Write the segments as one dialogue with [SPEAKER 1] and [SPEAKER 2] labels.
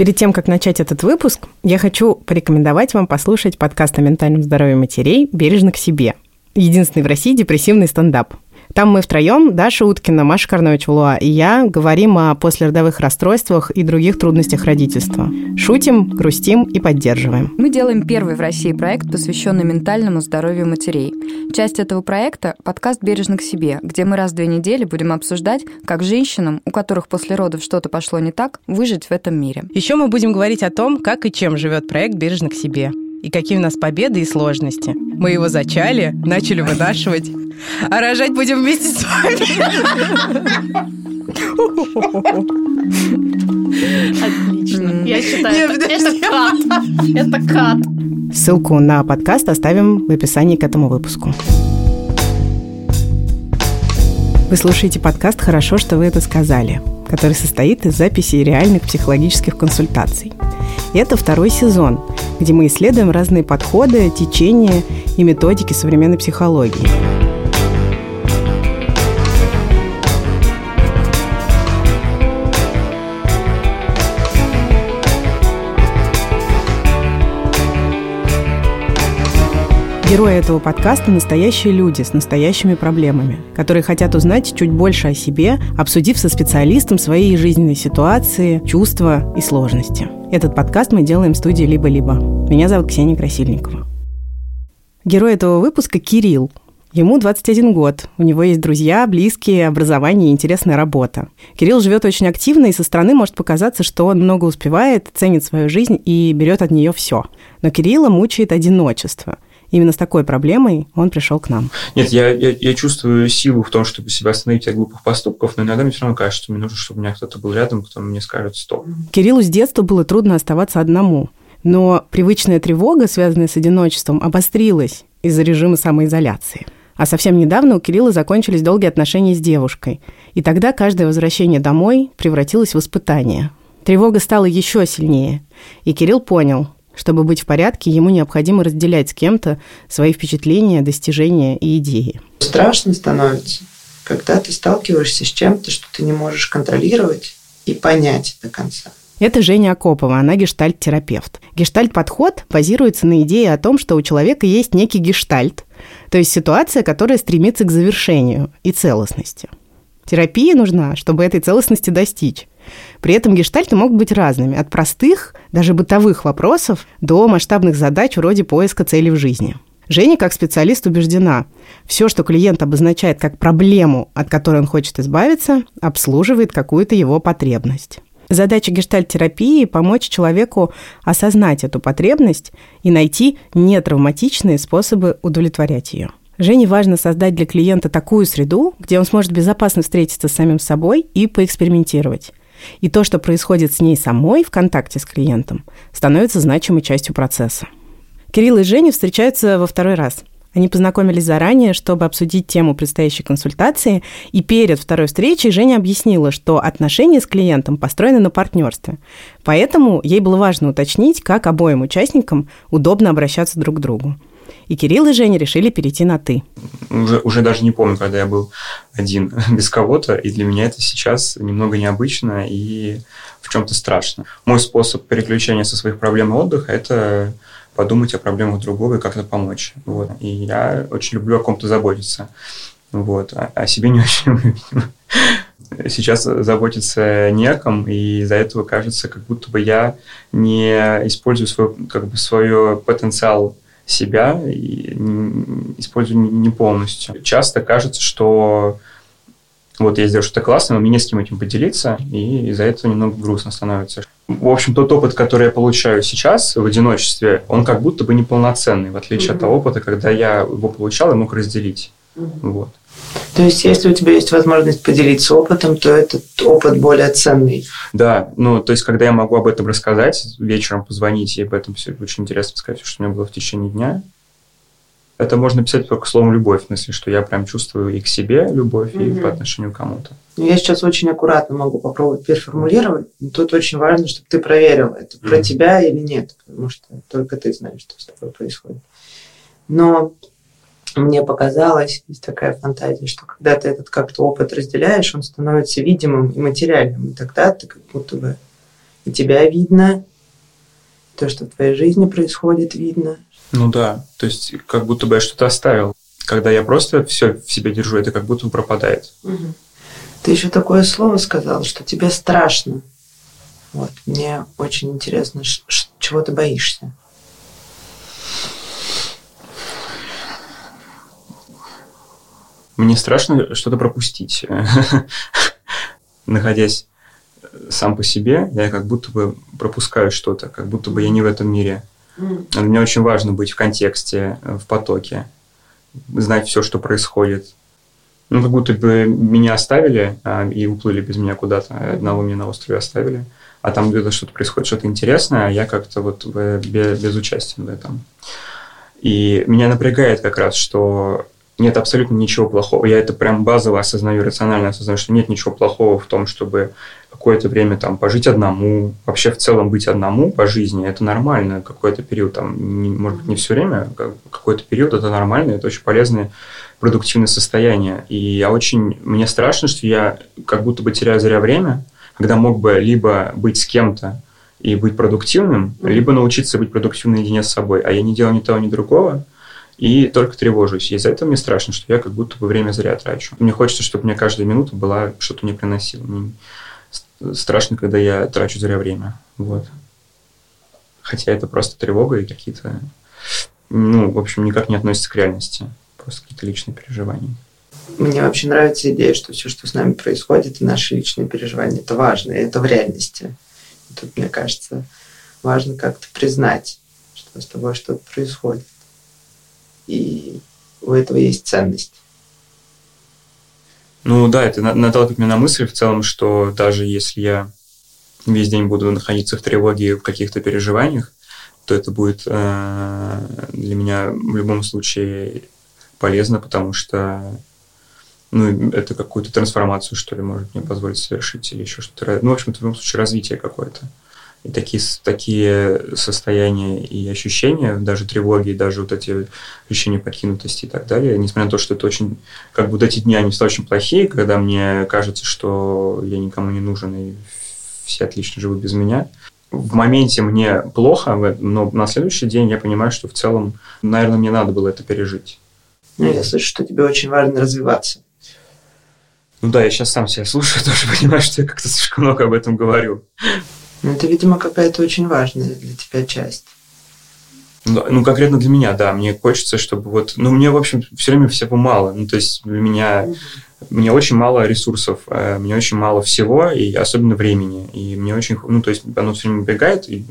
[SPEAKER 1] Перед тем, как начать этот выпуск, я хочу порекомендовать вам послушать подкаст о ментальном здоровье матерей «Бережно к себе». Единственный в России депрессивный стендап – там мы втроем, Даша Уткина, Маша Карнович-Влуа и я, говорим о послеродовых расстройствах и других трудностях родительства. Шутим, грустим и поддерживаем.
[SPEAKER 2] Мы делаем первый в России проект, посвященный ментальному здоровью матерей. Часть этого проекта – подкаст «Бережно к себе», где мы раз в две недели будем обсуждать, как женщинам, у которых после родов что-то пошло не так, выжить в этом мире.
[SPEAKER 1] Еще мы будем говорить о том, как и чем живет проект «Бережно к себе» и какие у нас победы и сложности. Мы его зачали, начали вынашивать, а рожать будем вместе с вами.
[SPEAKER 3] Отлично. Я считаю, это, это кат. Это кат.
[SPEAKER 1] Ссылку на подкаст оставим в описании к этому выпуску. Вы слушаете подкаст «Хорошо, что вы это сказали», который состоит из записи реальных психологических консультаций. И это второй сезон, где мы исследуем разные подходы, течения и методики современной психологии. Герои этого подкаста – настоящие люди с настоящими проблемами, которые хотят узнать чуть больше о себе, обсудив со специалистом свои жизненные ситуации, чувства и сложности. Этот подкаст мы делаем в студии «Либо-либо». Меня зовут Ксения Красильникова. Герой этого выпуска – Кирилл. Ему 21 год, у него есть друзья, близкие, образование и интересная работа. Кирилл живет очень активно, и со стороны может показаться, что он много успевает, ценит свою жизнь и берет от нее все. Но Кирилла мучает одиночество – Именно с такой проблемой он пришел к нам.
[SPEAKER 4] Нет, я, я, я чувствую силу в том, чтобы себя остановить от глупых поступков, но иногда мне все равно кажется, что мне нужно, чтобы у меня кто-то был рядом, кто мне скажет «стоп».
[SPEAKER 1] Кириллу с детства было трудно оставаться одному. Но привычная тревога, связанная с одиночеством, обострилась из-за режима самоизоляции. А совсем недавно у Кирилла закончились долгие отношения с девушкой. И тогда каждое возвращение домой превратилось в испытание. Тревога стала еще сильнее. И Кирилл понял, чтобы быть в порядке, ему необходимо разделять с кем-то свои впечатления, достижения и идеи.
[SPEAKER 5] Страшно становится, когда ты сталкиваешься с чем-то, что ты не можешь контролировать и понять до конца.
[SPEAKER 1] Это Женя Акопова, она гештальт-терапевт. Гештальт-подход базируется на идее о том, что у человека есть некий гештальт, то есть ситуация, которая стремится к завершению и целостности. Терапия нужна, чтобы этой целостности достичь. При этом гештальты могут быть разными, от простых, даже бытовых вопросов до масштабных задач вроде поиска цели в жизни. Женя, как специалист, убеждена, все, что клиент обозначает как проблему, от которой он хочет избавиться, обслуживает какую-то его потребность. Задача гештальт-терапии – помочь человеку осознать эту потребность и найти нетравматичные способы удовлетворять ее. Жене важно создать для клиента такую среду, где он сможет безопасно встретиться с самим собой и поэкспериментировать. И то, что происходит с ней самой в контакте с клиентом, становится значимой частью процесса. Кирилл и Женя встречаются во второй раз. Они познакомились заранее, чтобы обсудить тему предстоящей консультации, и перед второй встречей Женя объяснила, что отношения с клиентом построены на партнерстве. Поэтому ей было важно уточнить, как обоим участникам удобно обращаться друг к другу. И Кирилл и Женя решили перейти на «ты».
[SPEAKER 4] Уже, уже даже не помню, когда я был один без кого-то, и для меня это сейчас немного необычно и в чем-то страшно. Мой способ переключения со своих проблем и отдыха – это подумать о проблемах другого и как-то помочь. Вот. И я очень люблю о ком-то заботиться. Вот. А о себе не очень люблю. Сейчас заботиться не о ком, и из-за этого кажется, как будто бы я не использую свой, как бы, свой потенциал себя и использую не полностью. Часто кажется, что вот я сделал что-то классное, но мне не с кем этим поделиться, и из-за этого немного грустно становится. В общем, тот опыт, который я получаю сейчас в одиночестве, он как будто бы неполноценный, в отличие mm-hmm. от того опыта, когда я его получал и мог разделить. Mm-hmm. Вот.
[SPEAKER 5] То есть, если у тебя есть возможность поделиться опытом, то этот опыт более ценный.
[SPEAKER 4] Да, ну, то есть, когда я могу об этом рассказать, вечером позвонить и об этом все очень интересно сказать, что у меня было в течение дня, это можно писать только словом «любовь», в смысле, что я прям чувствую и к себе любовь, угу. и по отношению к кому-то.
[SPEAKER 5] Ну, я сейчас очень аккуратно могу попробовать переформулировать, но тут очень важно, чтобы ты проверил, это про mm тебя или нет, потому что только ты знаешь, что с тобой происходит. Но мне показалось, есть такая фантазия, что когда ты этот как-то опыт разделяешь, он становится видимым и материальным, и тогда ты как будто бы и тебя видно, то, что в твоей жизни происходит, видно.
[SPEAKER 4] Ну да, то есть как будто бы я что-то оставил. Когда я просто все в себе держу, это как будто бы пропадает.
[SPEAKER 5] Угу. Ты еще такое слово сказал, что тебе страшно. Вот. Мне очень интересно, чего ты боишься?
[SPEAKER 4] Мне страшно что-то пропустить. Находясь сам по себе, я как будто бы пропускаю что-то, как будто бы я не в этом мире. Мне очень важно быть в контексте, в потоке, знать все, что происходит. Ну, как будто бы меня оставили а, и уплыли без меня куда-то. Одного меня на острове оставили. А там где-то что-то происходит, что-то интересное, а я как-то вот безучастен в этом. И меня напрягает как раз, что нет абсолютно ничего плохого. Я это прям базово осознаю, рационально осознаю, что нет ничего плохого в том, чтобы какое-то время там пожить одному, вообще в целом быть одному по жизни, это нормально. Какой-то период, там, не, может быть, не все время, а какой-то период это нормально, это очень полезное продуктивное состояние. И я очень, мне страшно, что я как будто бы теряю зря время, когда мог бы либо быть с кем-то и быть продуктивным, либо научиться быть продуктивным наедине с собой. А я не делаю ни того, ни другого и только тревожусь. И из-за этого мне страшно, что я как будто бы время зря трачу. Мне хочется, чтобы мне каждая минута была что-то мне приносила. Мне страшно, когда я трачу зря время. Вот. Хотя это просто тревога и какие-то, ну, в общем, никак не относится к реальности. Просто какие-то личные переживания.
[SPEAKER 5] Мне вообще нравится идея, что все, что с нами происходит, и наши личные переживания, это важно, и это в реальности. И тут, мне кажется, важно как-то признать, что с тобой что-то происходит и у этого есть ценность.
[SPEAKER 4] Ну да, это наталкивает меня на мысль в целом, что даже если я весь день буду находиться в тревоге, в каких-то переживаниях, то это будет э, для меня в любом случае полезно, потому что ну, это какую-то трансформацию, что ли, может мне позволить совершить или еще что-то. Ну, в общем-то, в любом случае, развитие какое-то и такие, такие состояния и ощущения, даже тревоги, даже вот эти ощущения покинутости и так далее, несмотря на то, что это очень, как бы вот эти дни, они всегда очень плохие, когда мне кажется, что я никому не нужен, и все отлично живут без меня. В моменте мне плохо, но на следующий день я понимаю, что в целом, наверное, мне надо было это пережить.
[SPEAKER 5] Ну, я слышу, что тебе очень важно развиваться.
[SPEAKER 4] Ну да, я сейчас сам себя слушаю, тоже понимаю, что я как-то слишком много об этом говорю.
[SPEAKER 5] Ну, это, видимо, какая-то очень важная для тебя часть.
[SPEAKER 4] Ну, ну, конкретно для меня, да. Мне хочется, чтобы вот... Ну, мне, в общем, все время всего мало. Ну, то есть для меня... Мне очень мало ресурсов, э, мне очень мало всего, и особенно времени. И мне очень... Ну, то есть оно все время бегает, и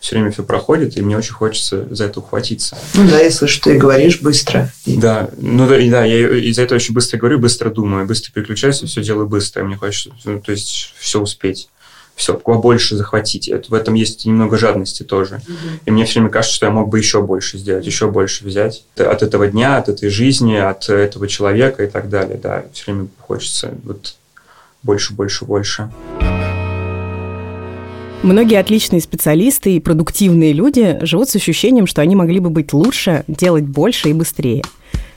[SPEAKER 4] все время все проходит, и мне очень хочется за это ухватиться.
[SPEAKER 5] Ну да, я слышу, ты говоришь быстро.
[SPEAKER 4] Да, ну да, да я из-за этого очень быстро говорю, быстро думаю, быстро переключаюсь, и все делаю быстро. Мне хочется, ну, то есть все успеть все побольше захватить. Это, в этом есть немного жадности тоже. Угу. И мне все время кажется, что я мог бы еще больше сделать, еще больше взять от этого дня, от этой жизни, от этого человека и так далее. Да, все время хочется вот больше, больше, больше.
[SPEAKER 1] Многие отличные специалисты и продуктивные люди живут с ощущением, что они могли бы быть лучше, делать больше и быстрее.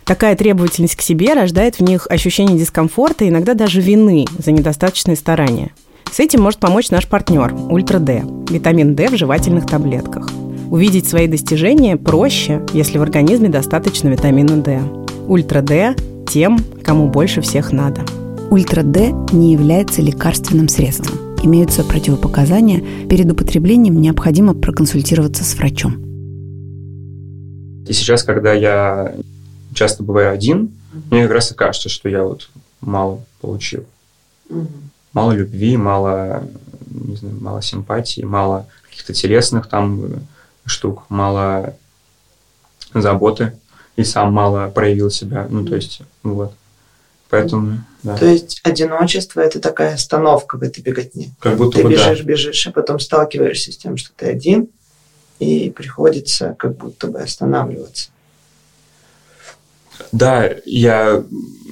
[SPEAKER 1] Такая требовательность к себе рождает в них ощущение дискомфорта, иногда даже вины за недостаточные старания – с этим может помочь наш партнер Ультра Д – витамин D в жевательных таблетках. Увидеть свои достижения проще, если в организме достаточно витамина D. Ультра Д – тем, кому больше всех надо.
[SPEAKER 6] Ультра Д не является лекарственным средством. Имеются противопоказания. Перед употреблением необходимо проконсультироваться с врачом.
[SPEAKER 4] И сейчас, когда я часто бываю один, мне как раз и кажется, что я вот мало получил. Угу мало любви, мало, не знаю, мало симпатии, мало каких-то телесных там штук, мало заботы, и сам мало проявил себя. Ну, то есть, вот. Поэтому, да.
[SPEAKER 5] То есть одиночество это такая остановка в этой беготне.
[SPEAKER 4] Как будто
[SPEAKER 5] ты
[SPEAKER 4] бы,
[SPEAKER 5] бежишь,
[SPEAKER 4] да.
[SPEAKER 5] бежишь, а потом сталкиваешься с тем, что ты один, и приходится как будто бы останавливаться.
[SPEAKER 4] Да, я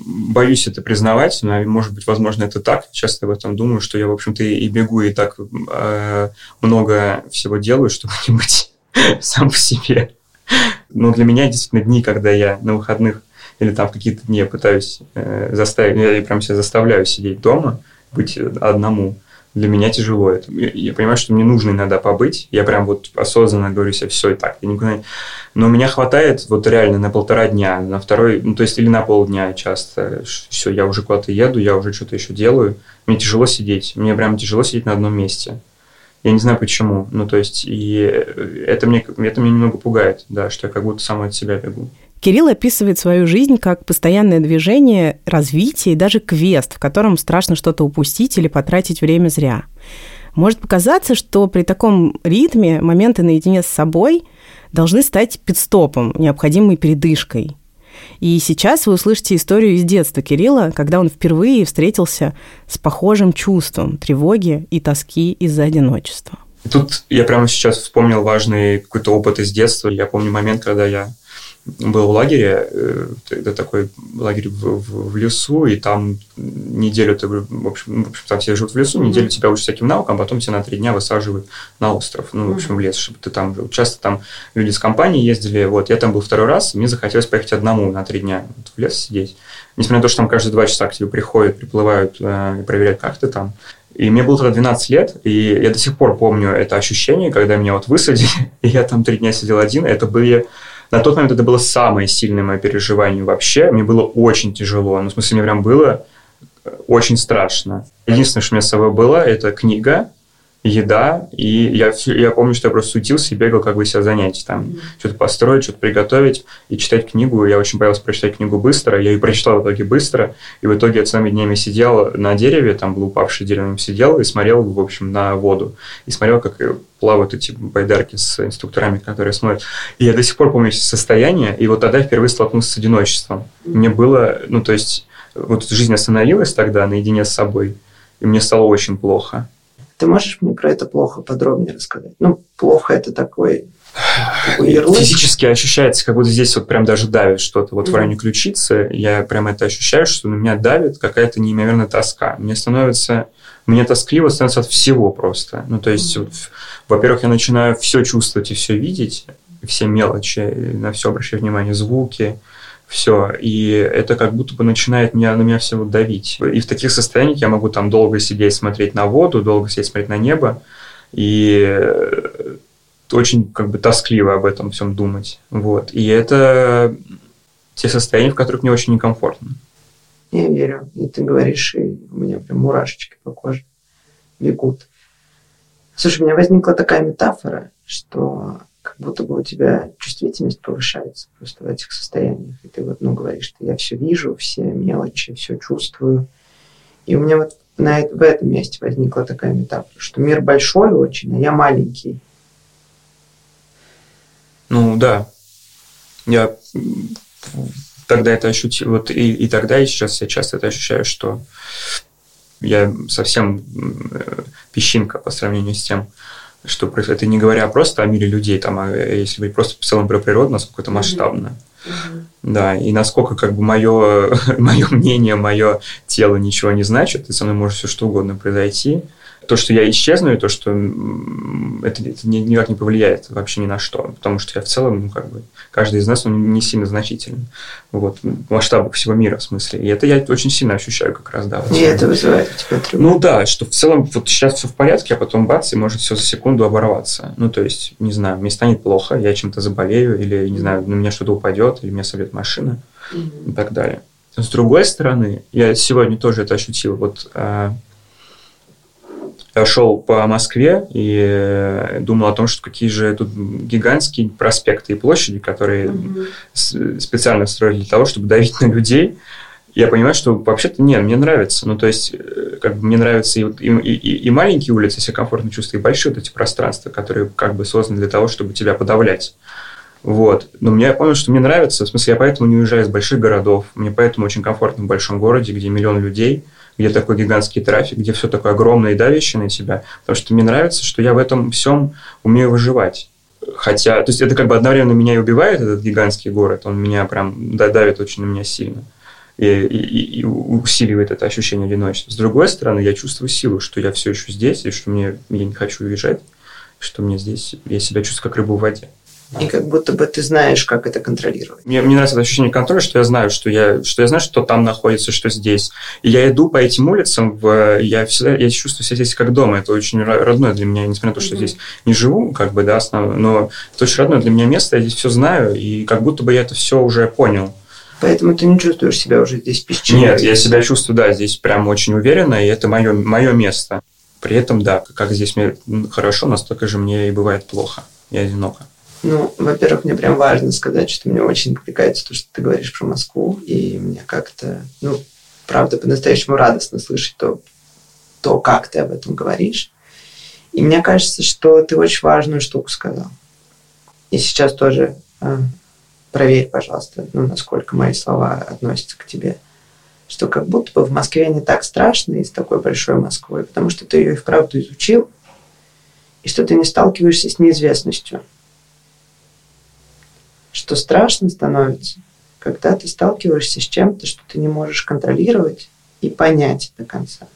[SPEAKER 4] боюсь это признавать, но, может быть, возможно, это так. Часто об этом думаю, что я, в общем-то, и бегу, и так э, много всего делаю, чтобы не быть сам по себе. Но для меня действительно дни, когда я на выходных или там какие-то дни я пытаюсь э, заставить, я прям себя заставляю сидеть дома, быть одному, для меня тяжело это. Я, я понимаю, что мне нужно иногда побыть. Я прям вот осознанно говорю себе, все и так. Я никуда... Но меня хватает вот реально на полтора дня, на второй, ну то есть или на полдня часто. Все, я уже куда-то еду, я уже что-то еще делаю. Мне тяжело сидеть. Мне прям тяжело сидеть на одном месте. Я не знаю почему. Ну, то есть, и это мне, это меня немного пугает, да, что я как будто сам от себя бегу.
[SPEAKER 1] Кирилл описывает свою жизнь как постоянное движение, развитие и даже квест, в котором страшно что-то упустить или потратить время зря. Может показаться, что при таком ритме моменты наедине с собой должны стать пидстопом, необходимой передышкой. И сейчас вы услышите историю из детства Кирилла, когда он впервые встретился с похожим чувством тревоги и тоски из-за одиночества.
[SPEAKER 4] Тут я прямо сейчас вспомнил важный какой-то опыт из детства. Я помню момент, когда я был в лагере, это такой лагерь в, в, в лесу, и там неделю ты, в общем, в общем, там все живут в лесу, неделю mm-hmm. тебя учат всяким наукам, а потом тебя на три дня высаживают на остров, ну, в общем, в лес, чтобы ты там жил. Часто там люди с компанией ездили, вот, я там был второй раз, мне захотелось поехать одному на три дня вот, в лес сидеть. Несмотря на то, что там каждые два часа к тебе приходят, приплывают э, и проверяют, как ты там. И мне было тогда 12 лет, и я до сих пор помню это ощущение, когда меня вот высадили, и я там три дня сидел один, это были на тот момент это было самое сильное мое переживание вообще. Мне было очень тяжело. Ну, в смысле, мне прям было э, очень страшно. Единственное, что у меня с собой было, это книга, еда, и я, я помню, что я просто сутился и бегал как бы себя занять, там, mm-hmm. что-то построить, что-то приготовить и читать книгу. Я очень боялся прочитать книгу быстро, я ее прочитал в итоге быстро, и в итоге я целыми днями сидел на дереве, там был упавший дерево, сидел и смотрел, в общем, на воду, и смотрел, как плавают эти байдарки с инструкторами, которые смотрят. И я до сих пор помню состояние, и вот тогда я впервые столкнулся с одиночеством. Мне было, ну, то есть, вот жизнь остановилась тогда наедине с собой, и мне стало очень плохо.
[SPEAKER 5] Ты можешь мне про это плохо подробнее рассказать? Ну, плохо это такой такой ярлык.
[SPEAKER 4] Физически ощущается, как будто здесь вот прям даже давит что-то. Вот mm-hmm. в районе ключицы я прям это ощущаю, что на меня давит какая-то неимоверная тоска. Мне становится, мне тоскливо становится от всего просто. Ну, то есть, mm-hmm. вот, во-первых, я начинаю все чувствовать и все видеть, все мелочи, на все обращаю внимание, звуки, все. И это как будто бы начинает меня, на меня все вот давить. И в таких состояниях я могу там долго сидеть, смотреть на воду, долго сидеть, смотреть на небо. И э, очень как бы тоскливо об этом всем думать. Вот. И это те состояния, в которых мне очень некомфортно.
[SPEAKER 5] Я верю. И ты говоришь, и у меня прям мурашечки по коже бегут. Слушай, у меня возникла такая метафора, что будто бы у тебя чувствительность повышается просто в этих состояниях. И ты вот, ну, говоришь, что я все вижу, все мелочи, все чувствую. И у меня вот на, в этом месте возникла такая метафора, что мир большой очень, а я маленький.
[SPEAKER 4] Ну, да. Я тогда это ощутил, вот и, и тогда, и сейчас я часто это ощущаю, что я совсем э, песчинка по сравнению с тем, что происходит. Это не говоря просто о мире людей, там, а если говорить просто в целом про природу, насколько это масштабно. Mm-hmm. Да, и насколько как бы мое, мое мнение, мое тело ничего не значит, и со мной может все что угодно произойти то, что я исчезну, и то, что это, это никак не повлияет вообще ни на что, потому что я в целом, ну, как бы, каждый из нас, он не сильно значителен, вот, в масштабах всего мира, в смысле, и это я очень сильно ощущаю как раз, да.
[SPEAKER 5] И это вызывает у тебя
[SPEAKER 4] тревогу? Ну, да, что в целом вот сейчас все в порядке, а потом бац, и может все за секунду оборваться, ну, то есть, не знаю, мне станет плохо, я чем-то заболею, или, не знаю, на меня что-то упадет, или меня собьет машина, mm-hmm. и так далее. С другой стороны, я сегодня тоже это ощутил, вот а, шел по Москве и э, думал о том, что какие же тут гигантские проспекты и площади, которые mm-hmm. специально строили для того, чтобы давить на людей. Я понимаю, что вообще-то нет, мне нравится. Ну, то есть, э, как бы мне нравятся и, и, и, и маленькие улицы, себя комфортно чувствую, и большие вот эти пространства, которые как бы созданы для того, чтобы тебя подавлять. Вот. Но мне я понял, что мне нравится, в смысле, я поэтому не уезжаю из больших городов, мне поэтому очень комфортно в большом городе, где миллион людей – где такой гигантский трафик, где все такое огромное и давящее на тебя, потому что мне нравится, что я в этом всем умею выживать. Хотя, то есть это как бы одновременно меня и убивает, этот гигантский город, он меня прям давит очень на меня сильно и, и, и усиливает это ощущение одиночества. С другой стороны, я чувствую силу, что я все еще здесь, и что мне, я не хочу уезжать, что мне здесь, я себя чувствую как рыба в воде.
[SPEAKER 5] И как будто бы ты знаешь, как это контролировать.
[SPEAKER 4] Мне, мне нравится это ощущение контроля, что я знаю, что я, что я знаю, что там находится, что здесь. И я иду по этим улицам, в, я, всегда, я чувствую себя здесь как дома. Это очень родное для меня, несмотря на то, что mm-hmm. здесь не живу, как бы, да, основ, но это очень родное для меня место, я здесь все знаю, и как будто бы я это все уже понял.
[SPEAKER 5] Поэтому ты не чувствуешь себя уже здесь песчаной?
[SPEAKER 4] Нет, я себя чувствую, да, здесь прям очень уверенно, и это мое, мое место. При этом, да, как здесь мне хорошо, настолько же мне и бывает плохо и одиноко.
[SPEAKER 5] Ну, во-первых, мне прям важно сказать, что мне очень откликается то, что ты говоришь про Москву, и мне как-то, ну, правда, по-настоящему радостно слышать то, то, как ты об этом говоришь. И мне кажется, что ты очень важную штуку сказал. И сейчас тоже э, проверь, пожалуйста, ну, насколько мои слова относятся к тебе. Что как будто бы в Москве не так страшно и с такой большой Москвой, потому что ты ее и вправду изучил, и что ты не сталкиваешься с неизвестностью что страшно становится, когда ты сталкиваешься с чем-то, что ты не можешь контролировать и понять до конца.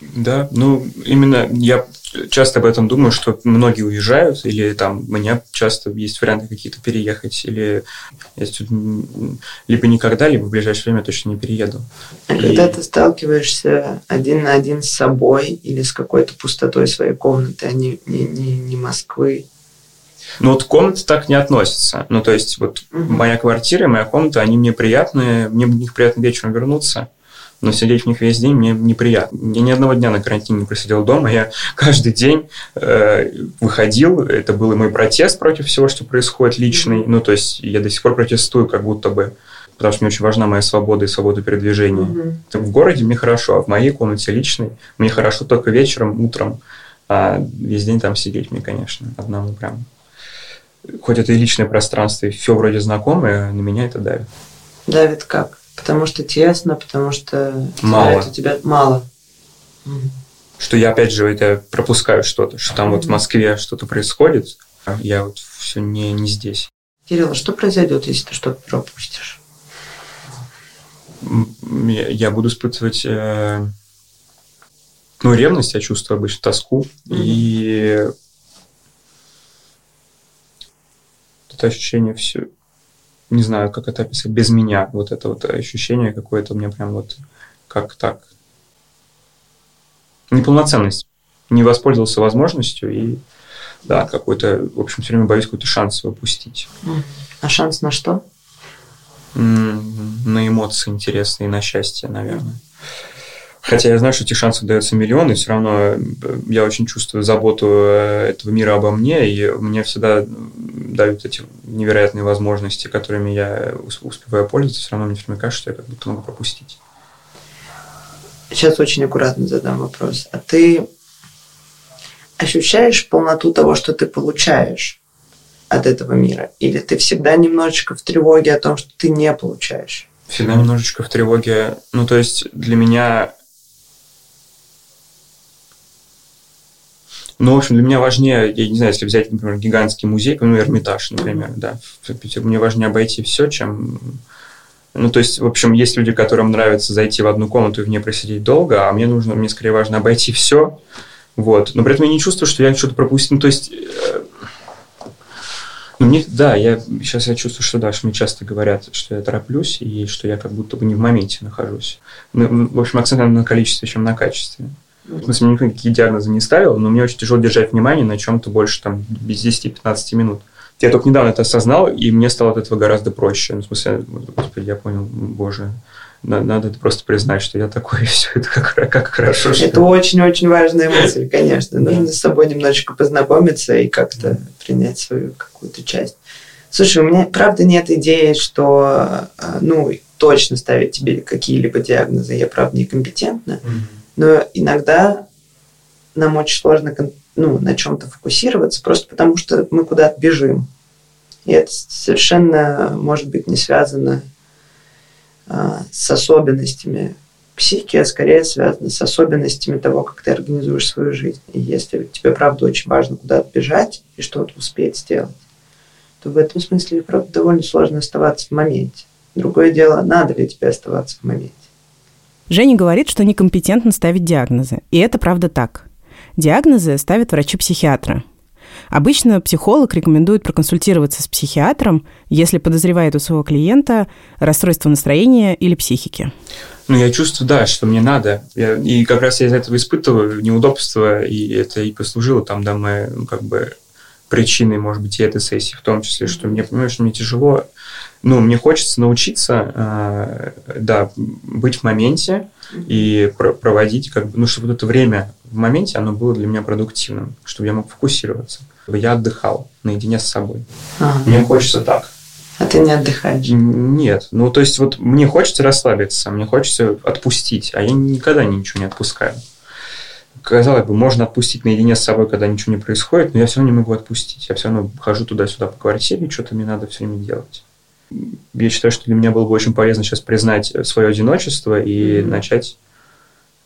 [SPEAKER 4] Да, ну именно я часто об этом думаю, что многие уезжают, или там у меня часто есть варианты какие-то переехать, или я либо никогда, либо в ближайшее время точно не перееду.
[SPEAKER 5] А и... когда ты сталкиваешься один на один с собой или с какой-то пустотой своей комнаты, а не, не, не, не Москвы,
[SPEAKER 4] ну, вот комнаты так не относятся. Ну, то есть, вот моя квартира и моя комната, они мне приятные, мне в них приятно вечером вернуться, но сидеть в них весь день мне неприятно. Я ни одного дня на карантине не просидел дома, я каждый день э, выходил, это был и мой протест против всего, что происходит личный, ну, то есть, я до сих пор протестую, как будто бы потому что мне очень важна моя свобода и свобода передвижения. Mm-hmm. В городе мне хорошо, а в моей комнате личной мне хорошо только вечером, утром, а весь день там сидеть мне, конечно, одному прям хоть это и личное пространство, и все вроде знакомое, на меня это давит.
[SPEAKER 5] Давит как? Потому что тесно, потому что
[SPEAKER 4] мало.
[SPEAKER 5] у тебя мало.
[SPEAKER 4] Что я опять же это пропускаю что-то, что там вот в Москве что-то происходит, а я вот все не, не здесь.
[SPEAKER 5] Кирилл, а что произойдет, если ты что-то пропустишь?
[SPEAKER 4] Я буду испытывать э, ну, ревность, я чувствую обычно тоску. Mm-hmm. И это ощущение все, не знаю, как это описать, без меня. Вот это вот ощущение какое-то меня прям вот как так. Неполноценность. Не воспользовался возможностью и да, какой-то, в общем, все время боюсь какой-то шанс выпустить.
[SPEAKER 5] А шанс на что?
[SPEAKER 4] На эмоции интересные, на счастье, наверное. Хотя я знаю, что этих шансов дается миллион, и все равно э, я очень чувствую заботу э, этого мира обо мне, и мне всегда дают эти невероятные возможности, которыми я успеваю пользоваться, все равно мне все время кажется, что я как будто могу пропустить.
[SPEAKER 5] Сейчас очень аккуратно задам вопрос. А ты ощущаешь полноту того, что ты получаешь от этого мира? Или ты всегда немножечко в тревоге о том, что ты не получаешь?
[SPEAKER 4] Всегда немножечко в тревоге. Ну, то есть для меня Но, в общем, для меня важнее, я не знаю, если взять, например, гигантский музей, ну, Эрмитаж, например, да, мне важнее обойти все, чем... Ну, то есть, в общем, есть люди, которым нравится зайти в одну комнату и в ней просидеть долго, а мне нужно, мне скорее важно обойти все, вот. Но при этом я не чувствую, что я что-то пропустил. Ну, то есть, э, ну, мне, да, я сейчас я чувствую, что да, что мне часто говорят, что я тороплюсь и что я как будто бы не в моменте нахожусь. Ну, в общем, акцент на количестве, чем на качестве. В смысле, мне никакие диагнозы не ставил, но мне очень тяжело держать внимание на чем-то больше там без 10-15 минут. Я только недавно это осознал, и мне стало от этого гораздо проще. Ну, в смысле, господи, я понял, боже, надо это просто признать, что я такой, и все это как, как хорошо.
[SPEAKER 5] Это очень-очень важная мысль, конечно. Нужно с собой немножечко познакомиться и как-то принять свою какую-то часть. Слушай, у меня правда нет идеи, что ну точно ставить тебе какие-либо диагнозы. Я правда некомпетентна. Mm-hmm но иногда нам очень сложно ну, на чем-то фокусироваться, просто потому что мы куда-то бежим. И это совершенно может быть не связано а, с особенностями психики, а скорее связано с особенностями того, как ты организуешь свою жизнь. И если тебе, правда, очень важно куда-то бежать и что-то успеть сделать, то в этом смысле, правда, довольно сложно оставаться в моменте. Другое дело, надо ли тебе оставаться в моменте.
[SPEAKER 1] Женя говорит, что некомпетентно ставить диагнозы. И это правда так. Диагнозы ставят врачи-психиатры. Обычно психолог рекомендует проконсультироваться с психиатром, если подозревает у своего клиента расстройство настроения или психики.
[SPEAKER 4] Ну, я чувствую, да, что мне надо. Я, и как раз я из этого испытываю неудобства, и это и послужило там, да, мы, ну, как бы причиной, может быть, и этой сессии, в том числе, что мне, понимаешь, мне тяжело. Ну, мне хочется научиться, э, да, быть в моменте и про- проводить, как бы, ну, чтобы вот это время в моменте, оно было для меня продуктивным, чтобы я мог фокусироваться, чтобы я отдыхал наедине с собой.
[SPEAKER 5] Ага.
[SPEAKER 4] Мне хочется так.
[SPEAKER 5] А ты не отдыхаешь?
[SPEAKER 4] Нет. Ну, то есть, вот мне хочется расслабиться, мне хочется отпустить, а я никогда ничего не отпускаю. Казалось бы, можно отпустить наедине с собой, когда ничего не происходит, но я все равно не могу отпустить. Я все равно хожу туда-сюда по квартире, что-то мне надо все время делать. Я считаю, что для меня было бы очень полезно сейчас признать свое одиночество и
[SPEAKER 5] Мгм.
[SPEAKER 4] начать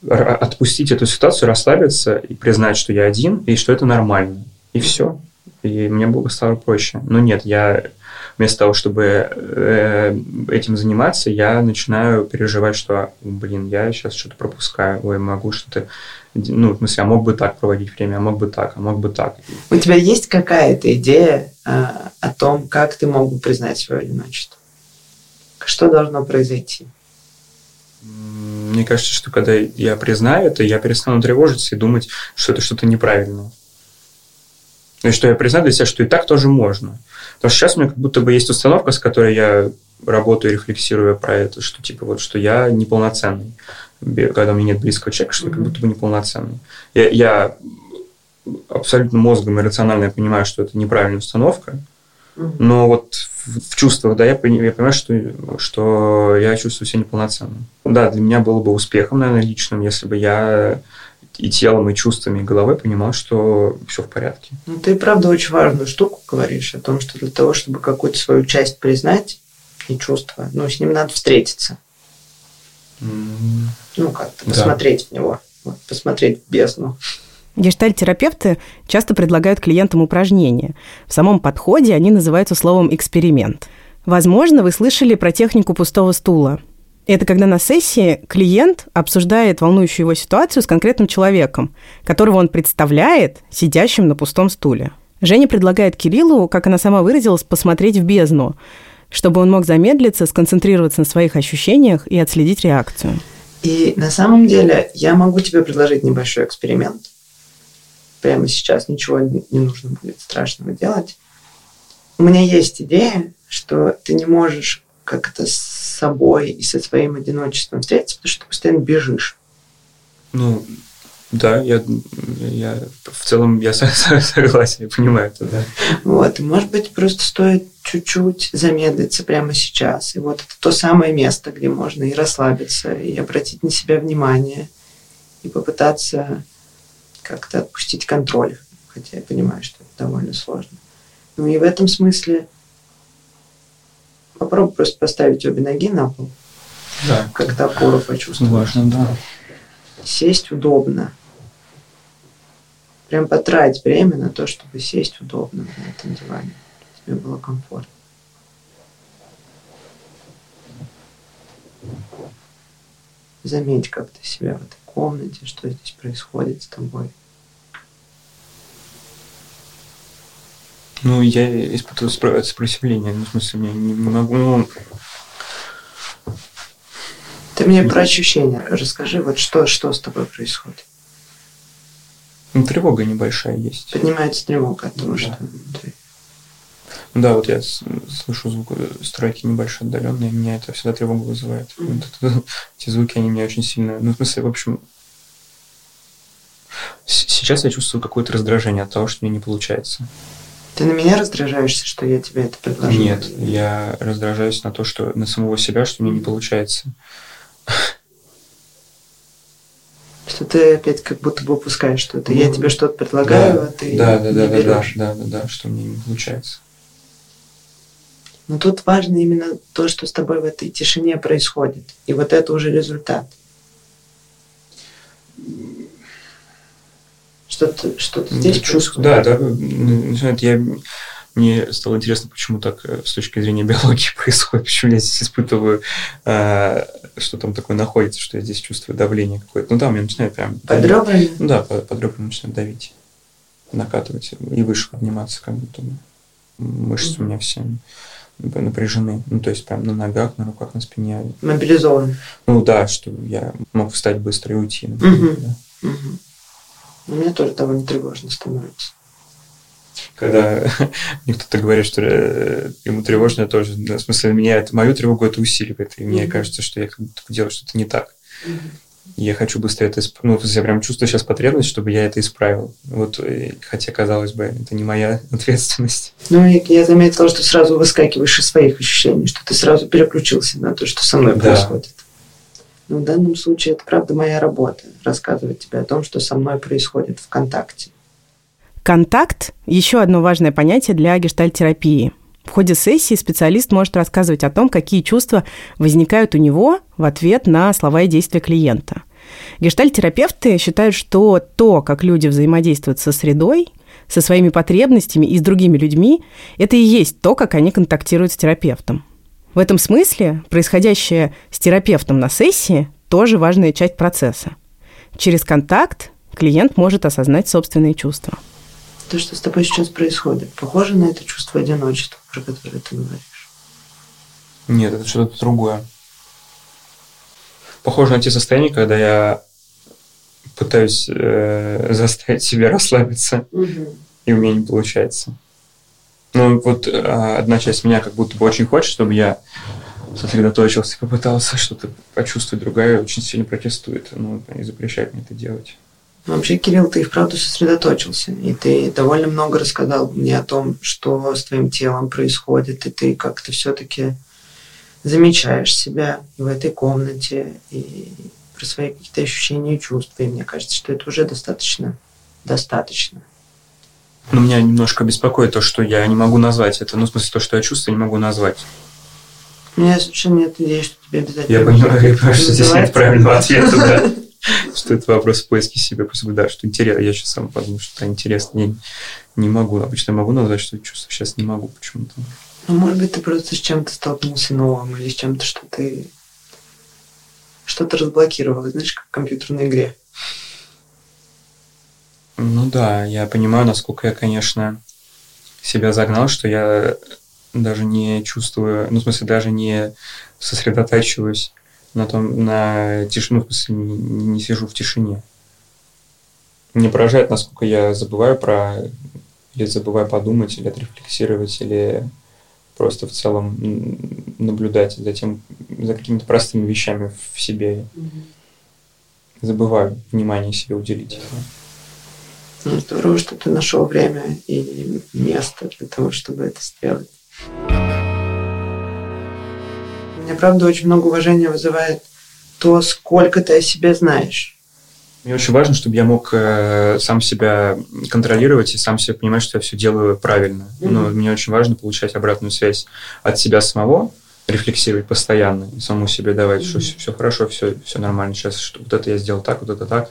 [SPEAKER 4] отпустить эту ситуацию, расслабиться и признать, что я один, и что это нормально. И все. И мне было бы стало проще. Но нет, я вместо того, чтобы э, этим заниматься, я начинаю переживать, что, блин, я сейчас что-то пропускаю, ой, могу что-то... Ну, в смысле, а мог бы так проводить время, а мог бы так, а мог бы так.
[SPEAKER 5] У тебя есть какая-то идея а, о том, как ты мог бы признать свое одиночество? Что должно произойти?
[SPEAKER 4] Мне кажется, что когда я признаю это, я перестану тревожиться и думать, что это что-то неправильное. И что я признаю для себя, что и так тоже можно. Потому что сейчас у меня как будто бы есть установка, с которой я работаю, рефлексируя про это, что типа вот, что я неполноценный. Когда у меня нет близкого человека, что я как будто бы неполноценный. Я, я абсолютно мозгом и рационально я понимаю, что это неправильная установка, но вот в, в чувствах, да, я, я понимаю, что, что я чувствую себя неполноценным. Да, для меня было бы успехом, наверное, личным, если бы я и телом, и чувствами, и головой понимал, что все в порядке.
[SPEAKER 5] Ну, ты, правда, очень важную штуку говоришь о том, что для того, чтобы какую-то свою часть признать и чувство, ну, с ним надо встретиться. Ну, как-то
[SPEAKER 4] Да.
[SPEAKER 5] посмотреть в него. Вот, посмотреть в бездну.
[SPEAKER 1] Гештальт-терапевты часто предлагают клиентам упражнения. В самом подходе они называются словом «эксперимент». Возможно, вы слышали про технику пустого стула. Это когда на сессии клиент обсуждает волнующую его ситуацию с конкретным человеком, которого он представляет сидящим на пустом стуле. Женя предлагает Кириллу, как она сама выразилась, посмотреть в бездну, чтобы он мог замедлиться, сконцентрироваться на своих ощущениях и отследить реакцию.
[SPEAKER 5] И на самом деле я могу тебе предложить небольшой эксперимент. Прямо сейчас ничего не нужно будет страшного делать. У меня есть идея, что ты не можешь как-то собой и со своим одиночеством встретиться, потому что ты постоянно бежишь.
[SPEAKER 4] Ну, да, я, я в целом я со- со- согласен, я понимаю это, да.
[SPEAKER 5] Вот. И, может быть, просто стоит чуть-чуть замедлиться прямо сейчас. И вот это то самое место, где можно и расслабиться, и обратить на себя внимание, и попытаться как-то отпустить контроль. Хотя я понимаю, что это довольно сложно. Ну и в этом смысле попробуй просто поставить обе ноги на пол,
[SPEAKER 4] Да,
[SPEAKER 5] как-то опору почувствовать.
[SPEAKER 4] важно, да.
[SPEAKER 5] Сесть удобно. Прям потратить время на то, чтобы сесть удобно на этом диване. Тебе было комфортно. Заметь, как ты себя в этой комнате, что здесь происходит с тобой.
[SPEAKER 4] Ну, я испытываю сопротивление, ну, в смысле, мне не могу, ну,
[SPEAKER 5] Ты мне про ощущения расскажи, вот что, что с тобой происходит.
[SPEAKER 4] ну, тревога небольшая есть.
[SPEAKER 5] Поднимается тревога от того,
[SPEAKER 4] Да.
[SPEAKER 5] что ты...
[SPEAKER 4] Да, вот я слышу звук э, стройки небольшой отдаленные, меня это всегда тревогу вызывает. Эти звуки, они меня очень сильно... Ну, в смысле, в общем... Сейчас я чувствую какое-то раздражение от того, что мне не получается.
[SPEAKER 5] Ты на меня раздражаешься, что я тебе это предложил?
[SPEAKER 4] Нет, я раздражаюсь на то, что на самого себя, что мне не получается.
[SPEAKER 5] Что ты опять как будто бы упускаешь что-то. Я
[SPEAKER 4] Ну,
[SPEAKER 5] тебе что-то предлагаю, а ты
[SPEAKER 4] да, да,
[SPEAKER 5] не
[SPEAKER 4] да, да, да,
[SPEAKER 5] берешь.
[SPEAKER 4] да, да, да, что мне не получается.
[SPEAKER 5] Но тут важно именно то, что с тобой в этой тишине происходит. И вот это уже результат. Что-то что здесь
[SPEAKER 4] Я чувствую,
[SPEAKER 5] происходит.
[SPEAKER 4] да, да, не знаю, я, мне стало интересно, почему так э, с точки зрения биологии происходит, почему я здесь испытываю, э, что там такое находится, что я здесь чувствую давление какое-то. Ну да, меня начинает прям...
[SPEAKER 5] Под
[SPEAKER 4] давить.
[SPEAKER 5] ребрами?
[SPEAKER 4] Ну да, под, под ребрами начинает давить. накатывать и выше подниматься, как будто бы. Мышцы у меня все напряжены. Ну, то есть прям на ногах, на руках, на спине.
[SPEAKER 5] Мобилизован.
[SPEAKER 4] Ну да, что я мог встать быстро и уйти. Например,
[SPEAKER 5] Мгм.
[SPEAKER 4] да.
[SPEAKER 5] Мгм. Мне тоже довольно тревожно становится.
[SPEAKER 4] Когда мне кто-то говорит, что э, ему тревожно, я тоже, ну, в смысле, меня это, мою тревогу это усиливает, и мне
[SPEAKER 5] Мгм.
[SPEAKER 4] кажется, что я как будто бы делаю что-то не так. И Я хочу быстрее это исправить. Ну, то есть я прям чувствую сейчас потребность, чтобы я это исправил. Вот, э, хотя, казалось бы, это не моя ответственность.
[SPEAKER 5] Ну, и я заметила, что сразу выскакиваешь из своих ощущений, что ты сразу переключился на то, что со мной
[SPEAKER 4] Да.
[SPEAKER 5] происходит. Но в данном случае это, правда, моя работа. Рассказывать тебе о том, что со мной происходит в контакте.
[SPEAKER 1] Контакт – еще одно важное понятие для гештальтерапии. В ходе сессии специалист может рассказывать о том, какие чувства возникают у него в ответ на слова и действия клиента. Гештальтерапевты считают, что то, как люди взаимодействуют со средой, со своими потребностями и с другими людьми, это и есть то, как они контактируют с терапевтом. В этом смысле происходящее с терапевтом на сессии тоже важная часть процесса. Через контакт клиент может осознать собственные чувства.
[SPEAKER 5] То, что с тобой сейчас происходит, похоже на это чувство одиночества, про которое ты говоришь.
[SPEAKER 4] Нет, это что-то другое. Похоже на те состояния, когда я пытаюсь э, заставить себя расслабиться, и у меня не получается. Ну, вот э, одна часть меня как будто бы очень хочет, чтобы я сосредоточился и попытался что-то почувствовать, другая очень сильно протестует, ну, и запрещает мне это делать.
[SPEAKER 5] Ну, Вообще, Кирилл, ты и вправду сосредоточился, и ты довольно много рассказал мне о том, что с твоим телом происходит, и ты как-то все-таки замечаешь себя в этой комнате, и про свои какие-то ощущения и чувства, и мне кажется, что это уже достаточно, достаточно.
[SPEAKER 4] Но меня немножко беспокоит то, что я не могу назвать это. Ну, в смысле, то, что я чувствую, не могу назвать.
[SPEAKER 5] У меня совершенно нет идеи, что тебе обязательно...
[SPEAKER 4] Я понимаю, я понимаю, что здесь нет правильного ответа, да. Что это вопрос поиски себя. Просто да, что интересно. Я сейчас сам подумал, что это интересно. Я не могу. Обычно могу назвать, что чувствую. Сейчас не могу почему-то.
[SPEAKER 5] Ну, может быть, ты просто с чем-то столкнулся новым, или с чем-то, что ты что-то разблокировал, знаешь, как в компьютерной игре.
[SPEAKER 4] Ну да, я понимаю, насколько я, конечно, себя загнал, что я даже не чувствую, ну, в смысле, даже не сосредотачиваюсь на том, на тишину, в смысле, не, не сижу в тишине. Мне поражает, насколько я забываю про, или забываю подумать, или отрефлексировать, или просто в целом наблюдать за тем, за какими-то простыми вещами в себе. Забываю внимание себе уделить.
[SPEAKER 5] Здорово, что ты нашел время и место для того, чтобы это сделать. Мне, правда, очень много уважения вызывает то, сколько ты о себе знаешь.
[SPEAKER 4] Мне очень важно, чтобы я мог э, сам себя контролировать и сам себя понимать, что я все делаю правильно.
[SPEAKER 5] Мгм.
[SPEAKER 4] Но мне очень важно получать обратную связь от себя самого, рефлексировать постоянно и самому себе давать, что
[SPEAKER 5] Мгм.
[SPEAKER 4] все, хорошо, все, все нормально сейчас, что вот это я сделал так, вот это так,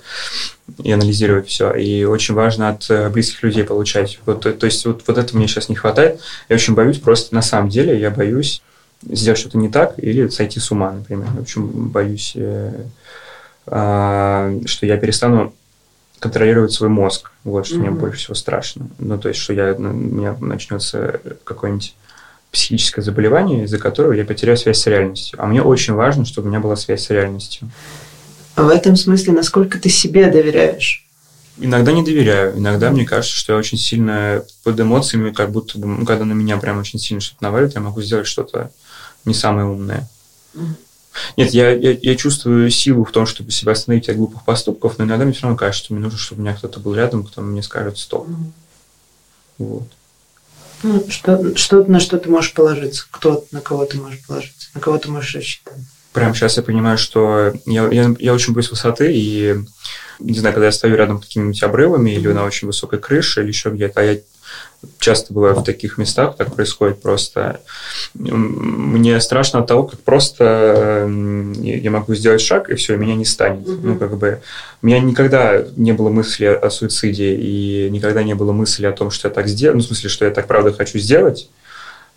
[SPEAKER 4] и анализировать все. И очень важно от э, близких людей получать. Вот, э, то есть вот, вот это мне сейчас не хватает. Я очень боюсь, просто на самом деле я боюсь сделать что-то не так или сойти с ума, например. В общем, боюсь, э, а, что я перестану контролировать свой мозг. Вот что мне
[SPEAKER 5] Мгм.
[SPEAKER 4] больше всего страшно. Ну, то есть, что я, ну, у меня начнется какое-нибудь психическое заболевание, из-за которого я потеряю связь с реальностью. А мне очень важно, чтобы у меня была связь с реальностью.
[SPEAKER 5] А в этом смысле, насколько ты себе доверяешь?
[SPEAKER 4] Иногда не доверяю, иногда мне кажется, что я очень сильно под эмоциями, как будто бы, ну, когда на меня прям очень сильно что-то навалит, я могу сделать что-то не самое умное. Нет, я, я, я чувствую силу в том, чтобы себя остановить от глупых поступков, но иногда мне все равно кажется, что мне нужно, чтобы у меня кто-то был рядом, кто мне скажет стоп. Вот.
[SPEAKER 5] Ну, что, что, на что ты можешь положиться? Кто, на кого ты можешь положиться? На кого ты можешь рассчитывать?
[SPEAKER 4] Прямо сейчас я понимаю, что я, я, я очень боюсь высоты, и не знаю, когда я стою рядом с какими-нибудь обрывами или на очень высокой крыше, или еще где-то, а я часто бываю в таких местах, так происходит просто. Мне страшно от того, как просто я могу сделать шаг, и все, меня не станет.
[SPEAKER 5] Мгм.
[SPEAKER 4] Ну, как бы, у меня никогда не было мысли о суициде, и никогда не было мысли о том, что я так сделаю, ну, в смысле, что я так правда хочу сделать,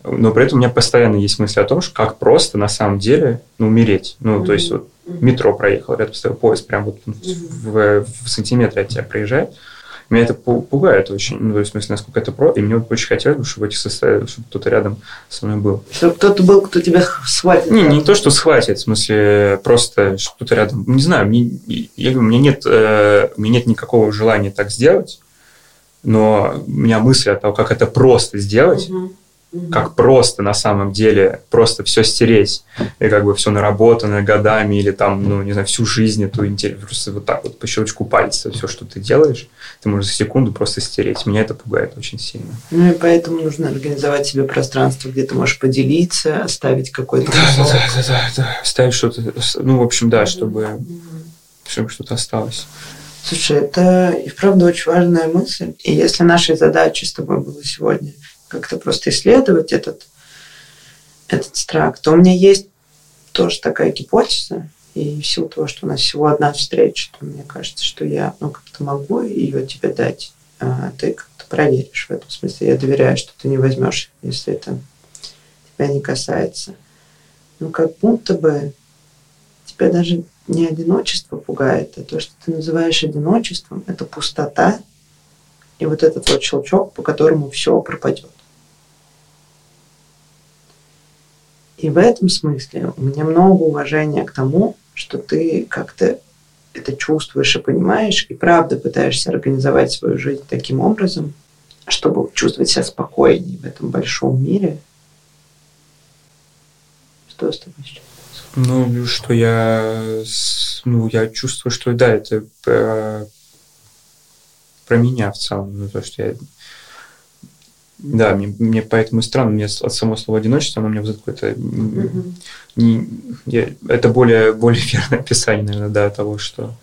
[SPEAKER 4] но при этом у меня постоянно есть мысли о том, что как просто на самом деле ну, умереть. Ну, то есть вот метро проехал, рядом стоял поезд, прям вот в, в сантиметре от тебя проезжает. Меня это пугает очень, ну, в смысле, насколько это про, и мне вот очень хотелось бы, чтобы в этих состояниях, чтобы кто-то рядом со мной был.
[SPEAKER 5] Чтобы кто-то был, кто тебя схватит.
[SPEAKER 4] Не, не то, что схватит, в смысле, просто чтобы кто-то рядом. Не знаю, мне, я говорю, у меня нет, э, у меня нет никакого желания так сделать, но у меня мысль о том, как это просто сделать, угу как просто на самом деле просто все стереть и как бы все наработанное годами или там, ну, не знаю, всю жизнь эту интерес, просто вот так вот по щелчку пальца все, что ты делаешь, ты можешь за секунду просто стереть. Меня это пугает очень сильно.
[SPEAKER 5] Ну и поэтому нужно организовать себе пространство, где ты можешь поделиться, оставить какой-то
[SPEAKER 4] да, да, да, да, да, да, оставить что-то, ну, в общем, да, чтобы, чтобы что-то осталось.
[SPEAKER 5] Слушай, это и вправду очень важная мысль. И если нашей задачей с тобой было сегодня – как-то просто исследовать этот, этот страх, то у меня есть тоже такая гипотеза, и в силу того, что у нас всего одна встреча, то мне кажется, что я ну, как-то могу ее тебе дать, а ты как-то проверишь. В этом смысле я доверяю, что ты не возьмешь, если это тебя не касается. Ну, как будто бы тебя даже не одиночество пугает, а то, что ты называешь одиночеством, это пустота и вот этот вот щелчок, по которому все пропадет. И в этом смысле у меня много уважения к тому, что ты как-то это чувствуешь и понимаешь, и правда пытаешься организовать свою жизнь таким образом, чтобы чувствовать себя спокойнее в этом большом мире. Что с тобой сейчас?
[SPEAKER 4] Ну, что я, ну, я чувствую, что да, это про, про меня в целом, ну, то, что я да, мне, мне поэтому странно, мне от самого слова одиночество, оно мне вызывает какое-то... Mm-hmm. Не, я, это более, более верное описание, наверное, да, того, что...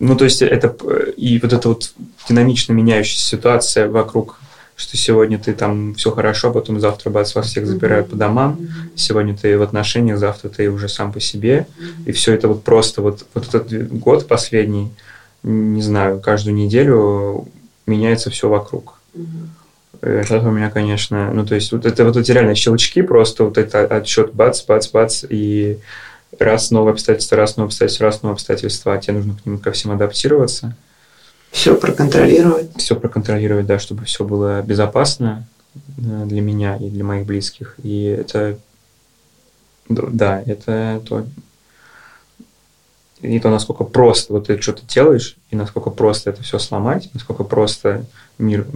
[SPEAKER 4] Ну, то есть это и вот эта вот динамично меняющаяся ситуация вокруг, что сегодня ты там все хорошо, а потом завтра бац, вас всех забирают по домам, сегодня ты в отношениях, завтра ты уже сам по себе, и все это вот просто вот, вот этот год последний, не знаю, каждую неделю меняется все вокруг. Это у меня, конечно, ну, то есть вот это вот эти реально щелчки, просто вот это отсчет бац, бац, бац, и раз новое обстоятельство, раз новое обстоятельство, раз новое обстоятельство, а тебе нужно к ним ко всем адаптироваться.
[SPEAKER 5] Все проконтролировать.
[SPEAKER 4] Все проконтролировать, да, чтобы все было безопасно э, для меня и для моих близких. И это, да, это то, и то, насколько просто вот ты что-то делаешь, и насколько просто это все сломать, насколько просто мир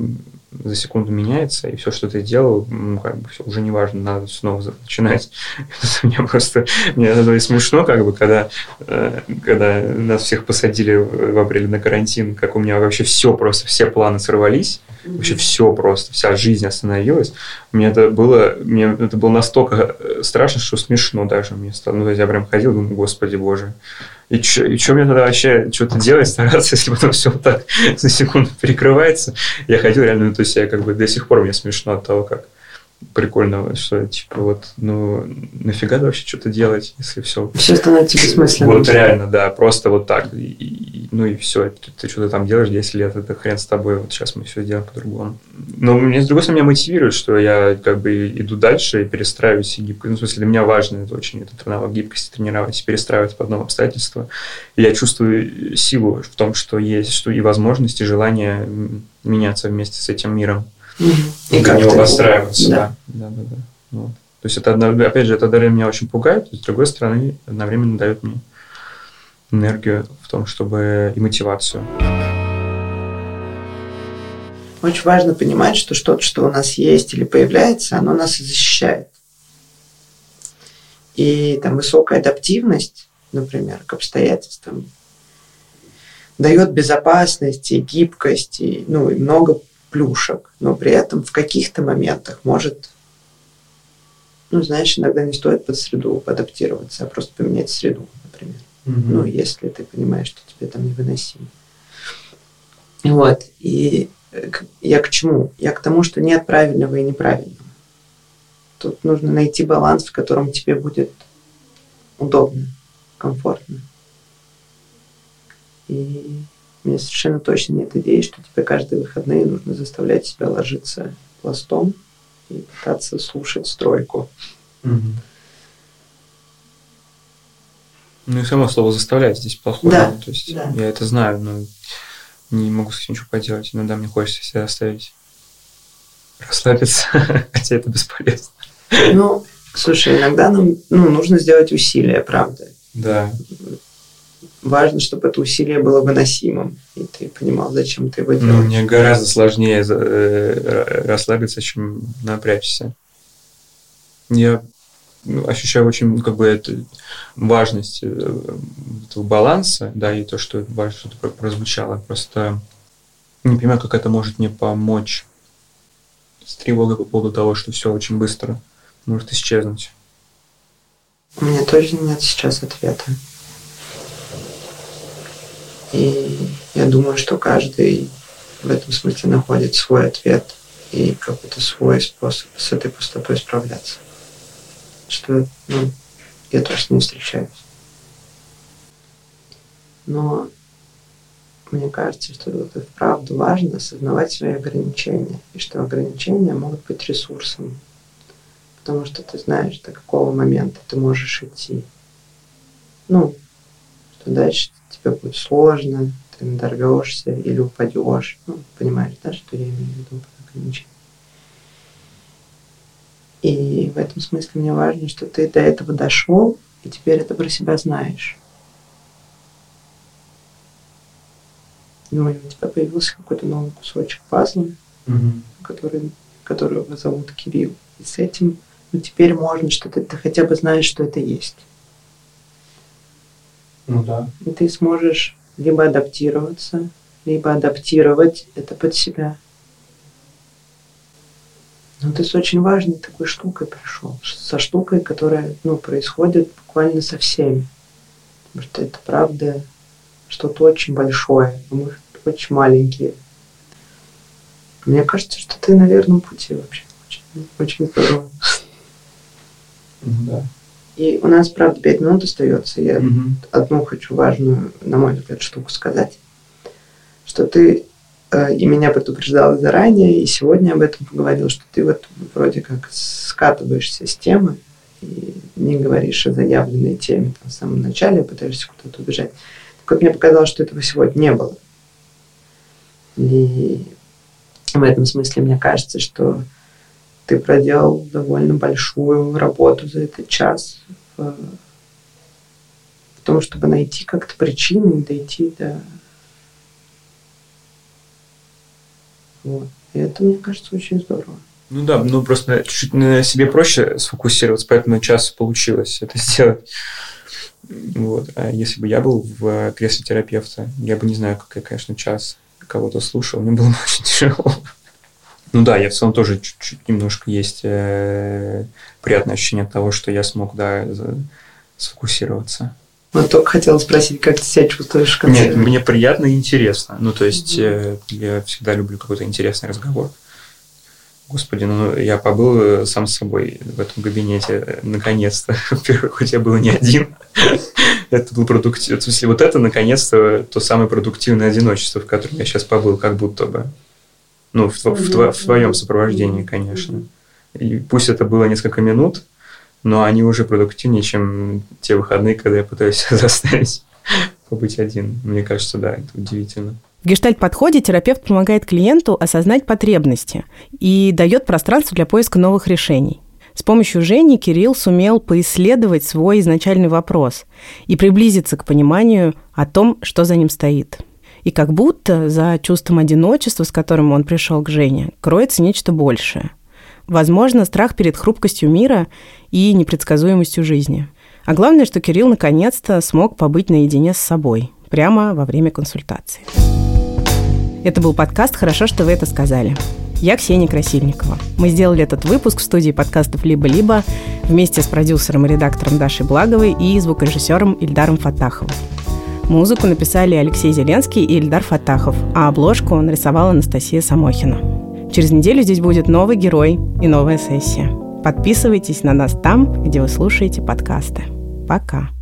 [SPEAKER 4] за секунду меняется, и все, что ты делал, ну, как бы все, уже не важно, надо снова начинать. Мне просто мне это смешно, как бы, когда, э, когда нас всех посадили в апреле на карантин, как у меня вообще все просто, все планы сорвались, вообще все просто, вся жизнь остановилась. Мне это было, мне это было настолько э, страшно, что смешно даже мне стало. Ну, я прям ходил, думаю, господи боже, и что мне тогда вообще что-то делать, стараться, если потом все вот так за секунду перекрывается. Я ходил реально, ну, то есть я как бы до сих пор мне смешно от того, как прикольно, что типа вот, ну, нафига вообще что-то делать, если все...
[SPEAKER 5] Все становится бессмысленным.
[SPEAKER 4] Вот реально, да, просто вот так. И, и, ну и все, ты, ты что-то там делаешь 10 лет, это хрен с тобой, вот сейчас мы все делаем по-другому. Но мне, с другой стороны, меня мотивирует, что я как бы иду дальше и перестраиваюсь, и гибко, ну, в смысле, для меня важно это очень, этот навык гибкости тренировать, перестраивать под новые обстоятельства. И я чувствую силу в том, что есть, что и возможности, и желание меняться вместе с этим миром. И как него подстраиваться, да. да. да, да, да. Вот. То есть это, опять же, это для меня очень пугает, с другой стороны, одновременно дает мне энергию в том, чтобы и мотивацию.
[SPEAKER 5] Очень важно понимать, что что-то, что у нас есть или появляется, оно нас защищает. И там высокая адаптивность, например, к обстоятельствам, дает безопасность и гибкость, и, ну, и много плюшек, но при этом в каких-то моментах может, ну, знаешь, иногда не стоит под среду адаптироваться, а просто поменять среду, например. Угу. Ну, если ты понимаешь, что тебе там невыносимо. Вот. И э, я к чему? Я к тому, что нет правильного и неправильного. Тут нужно найти баланс, в котором тебе будет удобно, комфортно. И у меня совершенно точно нет идеи, что тебе каждые выходные нужно заставлять себя ложиться пластом и пытаться слушать стройку.
[SPEAKER 4] Угу. Ну и само слово заставлять здесь плохое. Да, То есть да. я это знаю, но не могу с этим ничего поделать. Иногда мне хочется себя оставить расслабиться, хотя это бесполезно.
[SPEAKER 5] Ну, слушай, иногда нам ну, нужно сделать усилия, правда.
[SPEAKER 4] Да.
[SPEAKER 5] Важно, чтобы это усилие было выносимым, и ты понимал, зачем ты его
[SPEAKER 4] Ну,
[SPEAKER 5] делаешь.
[SPEAKER 4] мне гораздо сложнее э, расслабиться, чем напрячься. Я ну, ощущаю очень, ну, как бы, это важность э, этого баланса, да, и то, что важно, что прозвучало. Просто не понимаю, как это может мне помочь с тревогой по поводу того, что все очень быстро может исчезнуть.
[SPEAKER 5] У меня тоже нет сейчас ответа. И я думаю, что каждый в этом смысле находит свой ответ и какой-то свой способ с этой пустотой справляться. Что, ну, я тоже ним встречаюсь. Но мне кажется, что это вправду важно осознавать свои ограничения, и что ограничения могут быть ресурсом, потому что ты знаешь, до какого момента ты можешь идти. Ну, что дальше тебе будет сложно, ты надорвешься или упадешь. Ну, понимаешь, да, что я имею в виду под ограничением. И в этом смысле мне важно, что ты до этого дошел, и теперь это про себя знаешь. Ну, и у тебя появился какой-то новый кусочек пазла, который, которого зовут Кирилл. И с этим ну, теперь можно что-то, ты хотя бы знаешь, что это есть.
[SPEAKER 4] Ну да.
[SPEAKER 5] И ты сможешь либо адаптироваться, либо адаптировать это под себя. Но ты с очень важной такой штукой пришел. Со штукой, которая ну, происходит буквально со всеми. Потому что это правда что-то очень большое, а мы очень маленькие. Мне кажется, что ты на верном пути вообще. Очень, очень здорово.
[SPEAKER 4] Да.
[SPEAKER 5] И у нас, правда, пять минут остается. Я
[SPEAKER 4] Мгм.
[SPEAKER 5] одну хочу важную, на мой взгляд, штуку сказать. Что ты э, и меня предупреждала заранее, и сегодня об этом поговорил, что ты вот вроде как скатываешься с темы и не говоришь о заявленной теме там, в самом начале, пытаешься куда-то убежать. Так вот, мне показалось, что этого сегодня не было. И в этом смысле мне кажется, что ты проделал довольно большую работу за этот час в, в том, чтобы найти как-то причины и дойти до... Вот. И это, мне кажется, очень здорово.
[SPEAKER 4] Ну да, ну просто чуть-чуть на себе проще сфокусироваться, поэтому час получилось это сделать. Вот. А если бы я был в кресле терапевта, я бы не знаю, как я, конечно, час кого-то слушал, мне было бы очень тяжело. Ну да, я в целом тоже чуть-чуть немножко есть э, приятное ощущение от того, что я смог, да, за- сфокусироваться.
[SPEAKER 5] Но только хотела спросить, как ты себя чувствуешь в конце?
[SPEAKER 4] Нет, мне приятно и интересно. Ну, то есть, э, я всегда люблю какой-то интересный разговор. Господи, ну я побыл э, сам с собой в этом кабинете, э, наконец-то. Во-первых, хоть я был не один. Это был продуктив... В смысле, вот это, наконец-то, то самое продуктивное одиночество, в котором я сейчас побыл, как будто бы. Ну, в, в тво- в твоем сопровождении, конечно. И пусть это было несколько минут, но они уже продуктивнее, чем те выходные, когда я пытаюсь себя заставить побыть один. Мне кажется, да, это удивительно.
[SPEAKER 1] В гештальт-подходе терапевт помогает клиенту осознать потребности и дает пространство для поиска новых решений. С помощью Жени Кирилл сумел поисследовать свой изначальный вопрос и приблизиться к пониманию о том, что за ним стоит. И как будто за чувством одиночества, с которым он пришел к Жене, кроется нечто большее. Возможно, страх перед хрупкостью мира и непредсказуемостью жизни. А главное, что Кирилл наконец-то смог побыть наедине с собой прямо во время консультации. Это был подкаст «Хорошо, что вы это сказали». Я Ксения Красильникова. Мы сделали этот выпуск в студии подкастов «Либо-либо» вместе с продюсером и редактором Дашей Благовой и звукорежиссером Ильдаром Фатаховым. Музыку написали Алексей Зеленский и Ильдар Фатахов, а обложку нарисовала Анастасия Самохина. Через неделю здесь будет новый герой и новая сессия. Подписывайтесь на нас там, где вы слушаете подкасты. Пока.